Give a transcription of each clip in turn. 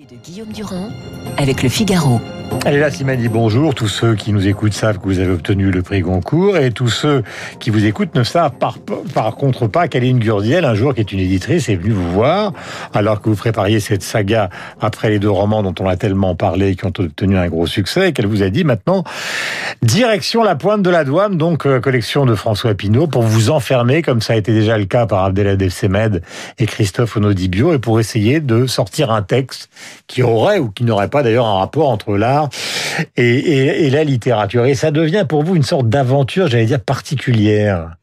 de Guillaume Durand avec le Figaro. Allez là, Simani, bonjour. Tous ceux qui nous écoutent savent que vous avez obtenu le prix Goncourt et tous ceux qui vous écoutent ne savent par, par contre pas qu'Aline Gurdiel, un jour qui est une éditrice, est venue vous voir alors que vous prépariez cette saga après les deux romans dont on a tellement parlé et qui ont obtenu un gros succès et qu'elle vous a dit maintenant direction la pointe de la douane, donc euh, collection de François Pinault pour vous enfermer comme ça a été déjà le cas par Abdelhadef Semed et Christophe Onodibio et pour essayer de sortir un texte qui aurait ou qui n'aurait pas d'ailleurs un rapport entre l'art et, la littérature. Et ça devient pour vous une sorte d'aventure, j'allais dire, particulière.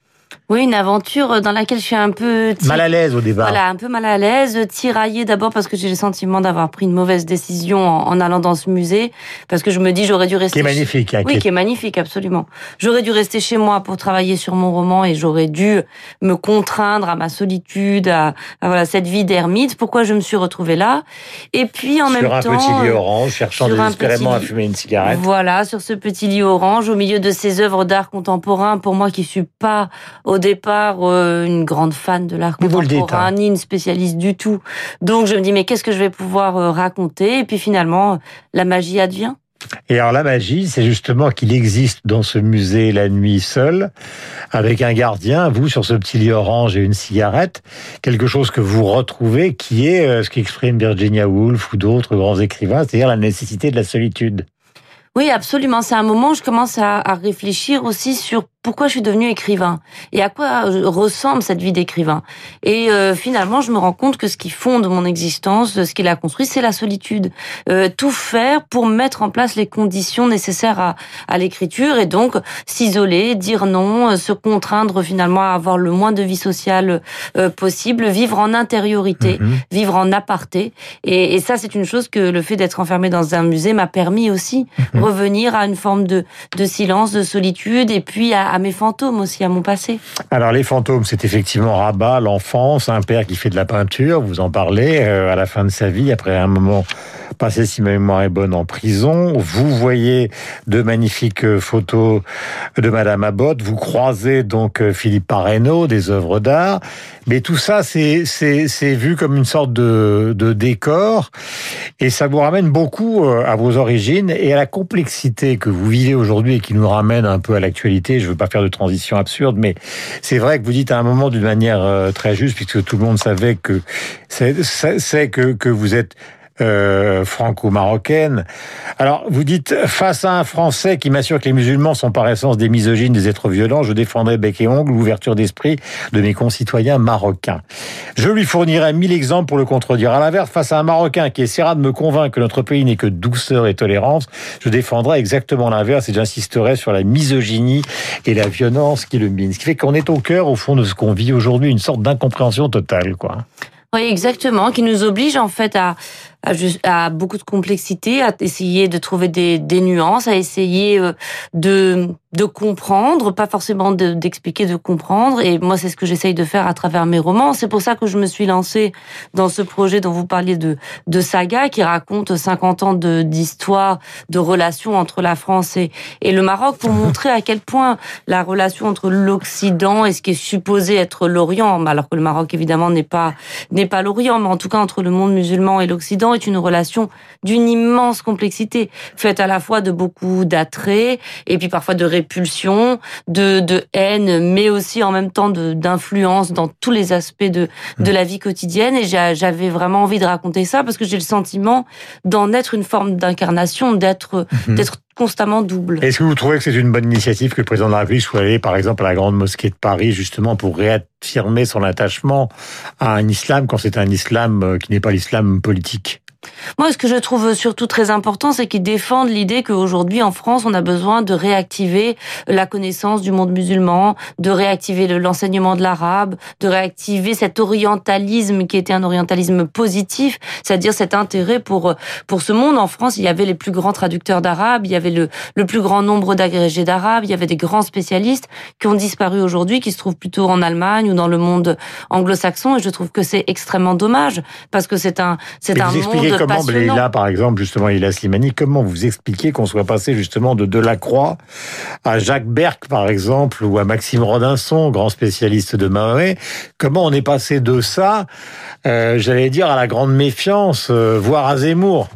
Oui, une aventure dans laquelle je suis un peu mal à l'aise au départ. Voilà, un peu mal à l'aise, tiraillée d'abord parce que j'ai le sentiment d'avoir pris une mauvaise décision en, allant dans ce musée, parce que je me dis j'aurais dû rester. Qui est magnifique. Hein, oui, qui est... magnifique, absolument. J'aurais dû rester chez moi pour travailler sur mon roman et j'aurais dû me contraindre à ma solitude, à, voilà cette vie d'ermite. Pourquoi je me suis retrouvée là? Et puis en même temps sur un petit lit orange, cherchant désespérément à fumer une cigarette. Voilà, sur ce petit lit orange, au milieu de ces œuvres d'art contemporain, pour moi qui suis pas au départ euh, une grande fan de l'art contemporain, hein. ni une spécialiste du tout. Donc je me dis mais qu'est-ce que je vais pouvoir euh, raconter? Et puis finalement, la magie advient. Et alors la magie, c'est justement qu'il existe dans ce musée la nuit seul, avec un gardien, vous sur ce petit lit orange et une cigarette, quelque chose que vous retrouvez qui est euh, ce qu'exprime Virginia Woolf ou d'autres grands écrivains, c'est-à-dire la nécessité de la solitude. Oui, absolument. C'est un moment où je commence à réfléchir aussi sur pourquoi je suis devenue écrivain et à quoi ressemble cette vie d'écrivain. Et euh, finalement, je me rends compte que ce qui fonde mon existence, ce qu'il a construit, c'est la solitude. Euh, tout faire pour mettre en place les conditions nécessaires à, à l'écriture et donc s'isoler, dire non, euh, se contraindre finalement à avoir le moins de vie sociale euh, possible, vivre en intériorité, mhm. vivre en aparté. Et, et ça, c'est une chose que le fait d'être enfermé dans un musée m'a permis aussi mhm. revenir à une forme de, de silence, de solitude et puis à à mes fantômes aussi, à mon passé. Alors les fantômes, c'est effectivement Rabat, l'enfance, un père qui fait de la peinture, vous en parlez, euh, à la fin de sa vie, après un moment passé, si ma mémoire est bonne, en prison. Vous voyez de magnifiques photos de Madame Abbott, vous croisez donc euh, Philippe Parreno, des œuvres d'art, mais tout ça, c'est vu comme une sorte de, de décor, et ça vous ramène beaucoup euh, à vos origines et à la complexité que vous vivez aujourd'hui et qui nous ramène un peu à l'actualité. Je veux pas faire de transition absurde, mais c'est vrai que vous dites à un moment d'une manière euh, très juste, puisque tout le monde savait que c'est que, que vous êtes euh, franco-marocaine. Alors, vous dites, face à un Français qui m'assure que les musulmans sont par essence des misogynes, des êtres violents, je défendrai bec et ongle l'ouverture d'esprit de mes concitoyens marocains. Je lui fournirai mille exemples pour le contredire. À l'inverse, face à un Marocain qui essaiera de me convaincre que notre pays n'est que douceur et tolérance, je défendrai exactement l'inverse et j'insisterai sur la misogynie et la violence qui le mine. Ce qui fait qu'on est au cœur, au fond, de ce qu'on vit aujourd'hui, une sorte d'incompréhension totale, quoi. Oui, exactement, qui nous oblige en fait à, à, beaucoup de complexité, à essayer de trouver des, des nuances, à essayer euh, de, de comprendre, pas forcément d'expliquer, de, comprendre. Et moi, c'est ce que j'essaye de faire à travers mes romans. C'est pour ça que je me suis lancée dans ce projet dont vous parliez de, de saga, qui raconte 50 ans d'histoire, de, relations entre la France et, et le Maroc, pour montrer à quel point la relation entre l'Occident et ce qui est supposé être l'Orient, alors que le Maroc évidemment n'est pas n'est pas l'Orient, mais en tout cas entre le monde musulman et l'Occident est une relation d'une immense complexité, faite à la fois de beaucoup d'attrait et puis parfois de répulsion, de, de haine, mais aussi en même temps d'influence dans tous les aspects de, de mmh. la vie quotidienne. Et j'avais vraiment envie de raconter ça parce que j'ai le sentiment d'en être une forme d'incarnation, d'être mmh. d'être Est-ce que vous trouvez que c'est une bonne initiative que le président de la République soit allé, par exemple, à la Grande Mosquée de Paris, justement pour réaffirmer son attachement à un islam quand c'est un islam euh, qui n'est pas l'islam politique? Moi, ce que je trouve surtout très important, c'est qu'ils défendent l'idée qu'aujourd'hui, en France, on a besoin de réactiver la connaissance du monde musulman, de réactiver l'enseignement de l'arabe, de réactiver cet orientalisme qui était un orientalisme positif, c'est-à-dire cet intérêt pour pour ce monde. En France, il y avait les plus grands traducteurs d'arabe, il y avait le, le plus grand nombre d'agrégés d'arabe, il y avait des grands spécialistes qui ont disparu aujourd'hui, qui se trouvent plutôt en Allemagne ou dans le monde anglo-saxon. Et je trouve que c'est extrêmement dommage parce que c'est un c'est un monde comment. Là, par exemple, justement, Leila Slimani, comment vous expliquez qu'on soit passé justement de Delacroix à Jacques Berck, par exemple, ou à Maxime Rodinson, grand spécialiste de Mahomet Comment on est passé de ça, euh, j'allais dire, à la grande méfiance, euh, voire à Zemmour?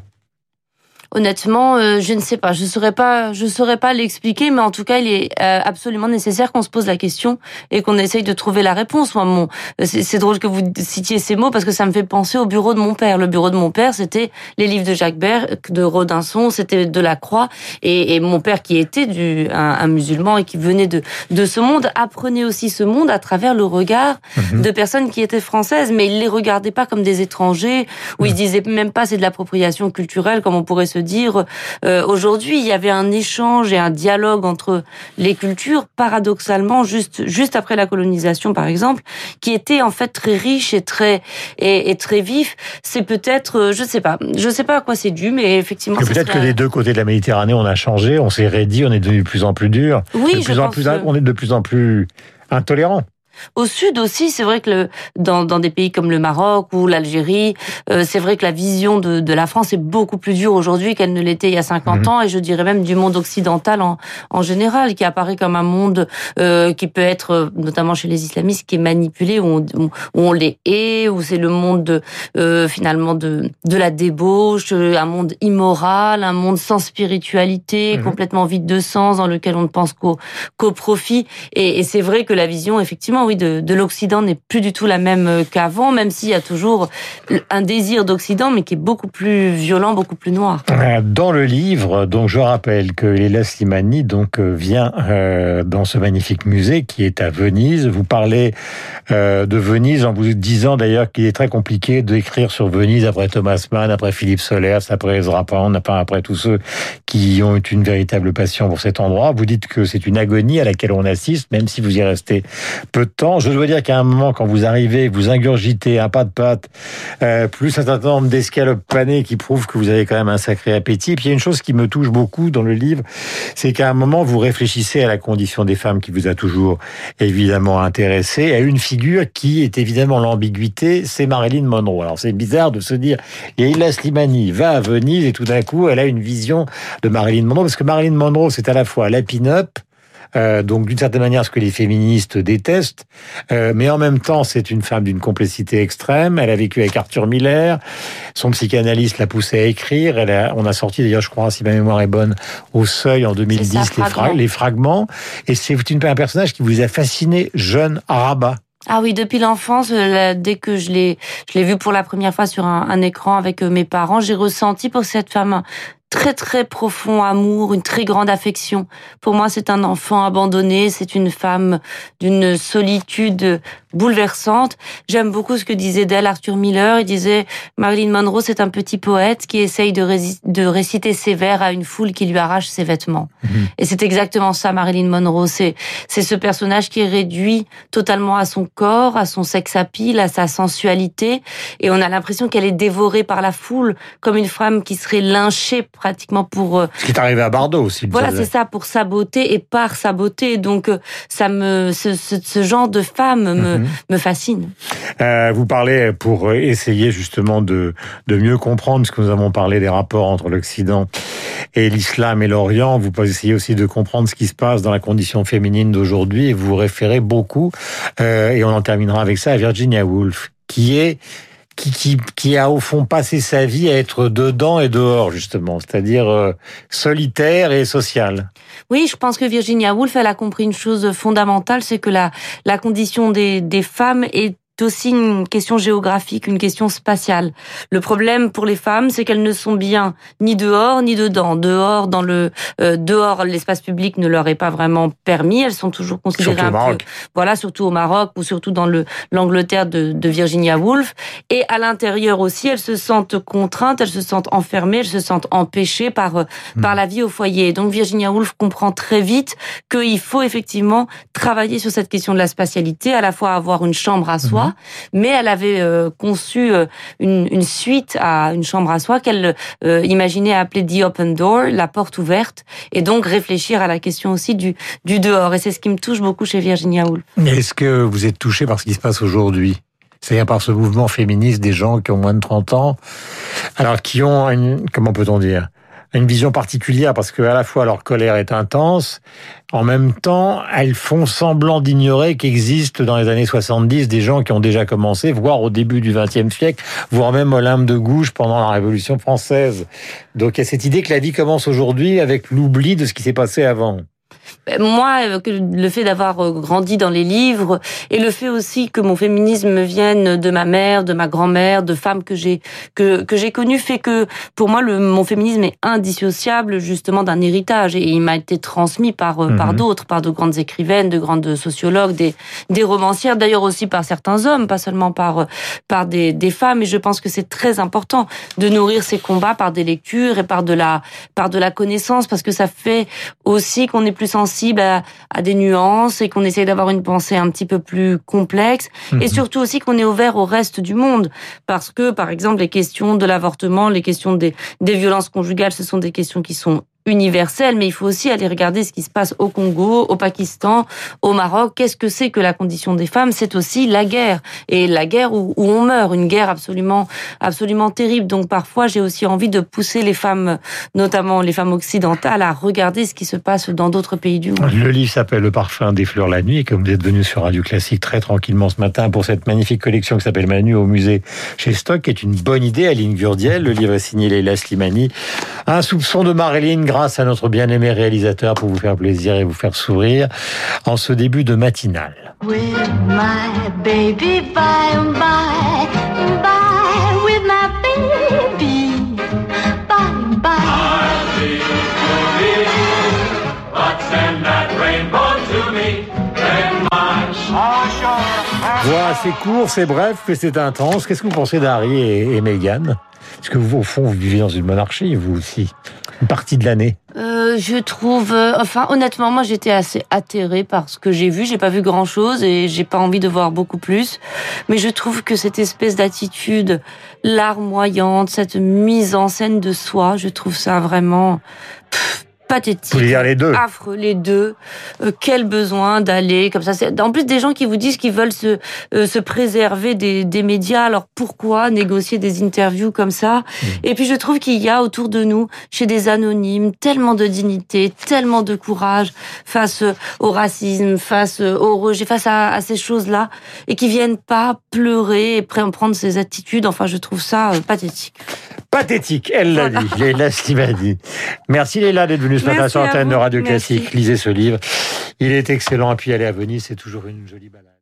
Honnêtement, euh, je ne sais pas. Je saurais pas, je saurais pas l'expliquer, mais en tout cas, il est euh, absolument nécessaire qu'on se pose la question et qu'on essaye de trouver la réponse. Moi, mon, c'est drôle que vous citiez ces mots parce que ça me fait penser au bureau de mon père. Le bureau de mon père, c'était les livres de Jacques Berck, de Rodinson, c'était de la Croix, et, et, mon père qui était du, un, un, musulman et qui venait de de ce monde apprenait aussi ce monde à travers le regard mmh. de personnes qui étaient françaises, mais il les regardait pas comme des étrangers, ou mmh. il disait même pas c'est de l'appropriation culturelle comme on pourrait se dire euh, aujourd'hui. Il y avait un échange et un dialogue entre les cultures, paradoxalement, juste juste après la colonisation, par exemple, qui était en fait très riche et très et, et très vif. C'est peut-être, euh, je sais pas, je sais pas à quoi c'est dû, mais effectivement. Peut-être que les deux côtés de la Méditerranée, on a changé, on s'est raidi, on est devenu de plus en plus dur. Oui, de plus je en pense plus, que... on est de plus en plus intolérant. Au sud aussi, c'est vrai que le, dans, dans des pays comme le Maroc ou l'Algérie, euh, c'est vrai que la vision de, de la France est beaucoup plus dure aujourd'hui qu'elle ne l'était il y a 50 Mhm. ans, et je dirais même du monde occidental en, en général, qui apparaît comme un monde euh, qui peut être, euh, notamment chez les islamistes, qui est manipulé, où on, où on les hait, où c'est le monde de, euh, finalement de, de la débauche, euh, un monde immoral, un monde sans spiritualité, Mhm. complètement vide de sens, dans lequel on ne pense qu'au qu'au profit. Et, et c'est vrai que la vision, effectivement, oui, de, de l'Occident n'est plus du tout la même euh, qu'avant, même s'il y a toujours un désir d'Occident, mais qui est beaucoup plus violent, beaucoup plus noir. Euh, Dans le livre, donc je rappelle que Léla Slimani donc euh, vient dans ce magnifique musée qui est à Venise. Vous parlez de Venise en vous disant d'ailleurs qu'il est très compliqué d'écrire sur Venise après Thomas Mann, après Philippe Solers, après Ezra Pound, après tous ceux qui ont une véritable passion pour cet endroit. Vous dites que c'est une agonie à laquelle on assiste, même si vous y restez peu de Je dois dire qu'à un moment, quand vous arrivez, vous ingurgitez un pas de pâte, euh, plus un certain nombre d'escalopes panées qui prouvent que vous avez quand même un sacré appétit. Et puis il y a une chose qui me touche beaucoup dans le livre, c'est qu'à un moment, vous réfléchissez à la condition des femmes qui vous a toujours évidemment intéressé, à une figure qui est évidemment l'ambiguïté, c'est Marilyn Monroe. Alors c'est bizarre de se dire, Leila Slimani va à Venise et tout d'un coup, elle a une vision de Marilyn Monroe, parce que Marilyn Monroe, c'est à la fois la pin-up, euh, donc d'une certaine manière ce que les féministes détestent, euh, mais en même temps c'est une femme d'une complexité extrême. Elle a vécu avec Arthur Miller, son psychanalyste l'a poussée à écrire. Elle a, on a sorti d'ailleurs, je crois, si ma mémoire est bonne, au Seuil en 2010 ça, les, Fragments. fra- les fragments. Et c'est une- un personnage qui vous a fasciné jeune à Rabat. Ah oui, depuis l'enfance, euh, dès que je l'ai, je l'ai vu pour la première fois sur un, un écran avec euh, mes parents, j'ai ressenti pour cette femme très très profond amour, une très grande affection. Pour moi, c'est un enfant abandonné, c'est une femme d'une solitude bouleversante. J'aime beaucoup ce que disait d'elle Arthur Miller. Il disait Marilyn Monroe, c'est un petit poète qui essaye de, réciter ses vers à une foule qui lui arrache ses vêtements. Et c'est exactement ça, Marilyn Monroe. C'est c'est ce personnage qui est réduit totalement à son corps, à son sex appeal, à sa sensualité, et on a l'impression qu'elle est dévorée par la foule, comme une femme qui serait lynchée pratiquement pour euh, Ce qui est arrivé à Bordeaux aussi. voilà, c'est ça, pour sa beauté et par sa beauté. Donc euh, ça me ce, ce, ce genre de femme me Mhm. Me fascine. Euh, vous parlez pour essayer justement de, de mieux comprendre ce que nous avons parlé des rapports entre l'Occident et l'islam et l'Orient. Vous essayez aussi de comprendre ce qui se passe dans la condition féminine d'aujourd'hui et vous vous référez beaucoup, euh, et on en terminera avec ça, à Virginia Woolf, qui est qui, qui, qui a au fond passé sa vie à être dedans et dehors, justement, c'est-à-dire euh, solitaire et social. Oui, je pense que Virginia Woolf, elle a compris une chose fondamentale, c'est que la, la condition des, des femmes est aussi une question géographique, une question spatiale. Le problème pour les femmes, c'est qu'elles ne sont bien ni dehors ni dedans. Dehors, dans le euh, dehors, l'espace public ne leur est pas vraiment permis. Elles sont toujours considérées Surtout au un Maroc. peu, voilà, surtout au Maroc ou surtout dans le l'Angleterre de, de Virginia Woolf. Et à l'intérieur aussi, elles se sentent contraintes, elles se sentent enfermées, elles se sentent empêchées par euh, par la vie au foyer. Donc Virginia Woolf comprend très vite qu'il faut effectivement travailler sur cette question de la spatialité, à la fois avoir une chambre à soi, mais elle avait euh, conçu euh, une, suite à une chambre à soi qu'elle euh, imaginait appeler The Open Door, la porte ouverte, et donc réfléchir à la question aussi du, du dehors. Et c'est ce qui me touche beaucoup chez Virginia Woolf. Est-ce que vous êtes touché par ce qui se passe aujourd'hui? C'est-à-dire par ce mouvement féministe des gens qui ont moins de 30 ans, alors qui ont une, comment peut-on dire, une vision particulière parce que à la fois leur colère est intense, en même temps, elles font semblant d'ignorer qu'existent dans les années 70 des gens qui ont déjà commencé, voire au début du XXe siècle, voire même Olympe de Gouges pendant la Révolution française. Donc il y a cette idée que la vie commence aujourd'hui avec l'oubli de ce qui s'est passé avant. Ben, moi, euh, le fait d'avoir euh, grandi dans les livres et le fait aussi que mon féminisme vienne de ma mère, de ma grand-mère, de femmes que j'ai que que j'ai connues fait que pour moi le mon féminisme est indissociable justement d'un héritage et il m'a été transmis par euh, par mhm. d'autres, par de grandes écrivaines, de grandes sociologues, des des romancières, d'ailleurs aussi par certains hommes, pas seulement par par des des femmes. Et je pense que c'est très important de nourrir ces combats par des lectures et par de la par de la connaissance parce que ça fait aussi qu'on est plus sensible à, à des nuances et qu'on essaye d'avoir une pensée un petit peu plus complexe et mhm. surtout aussi qu'on est ouvert au reste du monde parce que par exemple les questions de l'avortement, les questions des, des violences conjugales, ce sont des questions qui sont universelle, mais il faut aussi aller regarder ce qui se passe au Congo, au Pakistan, au Maroc. Qu'est-ce que c'est que la condition des femmes? C'est aussi la guerre et la guerre où, où, on meurt, une guerre absolument, absolument terrible. Donc parfois, j'ai aussi envie de pousser les femmes, notamment les femmes occidentales, à regarder ce qui se passe dans d'autres pays du monde. Le livre s'appelle Le parfum des fleurs la nuit, et comme vous êtes venu sur Radio Classique très tranquillement ce matin pour cette magnifique collection qui s'appelle Manu au musée chez Stock, est une bonne idée, Aline Gurdiel. Le livre est signé Leila Slimani. Un soupçon de Marilyn grâce à notre bien-aimé réalisateur pour vous faire plaisir et vous faire sourire en ce début de matinale. Voilà, c'est court, c'est bref, mais c'est intense. Qu'est-ce que vous pensez d'Harry et, et Meghan? Est-ce que vous, au fond, vous vivez dans une monarchie, vous aussi une partie de l'année euh, Je trouve, euh, enfin honnêtement, moi j'étais assez atterrée par ce que j'ai vu. J'ai pas vu grand chose et j'ai pas envie de voir beaucoup plus. Mais je trouve que cette espèce d'attitude larmoyante, cette mise en scène de soi, je trouve ça vraiment pathétique. Vous dire les deux. Affreux, les deux. Euh, quel besoin d'aller comme ça. En plus, des gens qui vous disent qu'ils veulent se, euh, se préserver des, des médias. Alors pourquoi négocier des interviews comme ça? Mmh. Et puis je trouve qu'il y a autour de nous, chez des anonymes, tellement de dignité, tellement de courage face au racisme, face au rejet, face à, à ces choses-là, et qui viennent pas pleurer et prendre ces attitudes. Enfin, je trouve ça euh, pathétique. Pathétique, elle l'a dit, Léla dit. Merci Léla d'être venue ce matin sur l'antenne de Radio Classique. Lisez ce livre, il est excellent. Et puis aller à Venise, c'est toujours une jolie balade.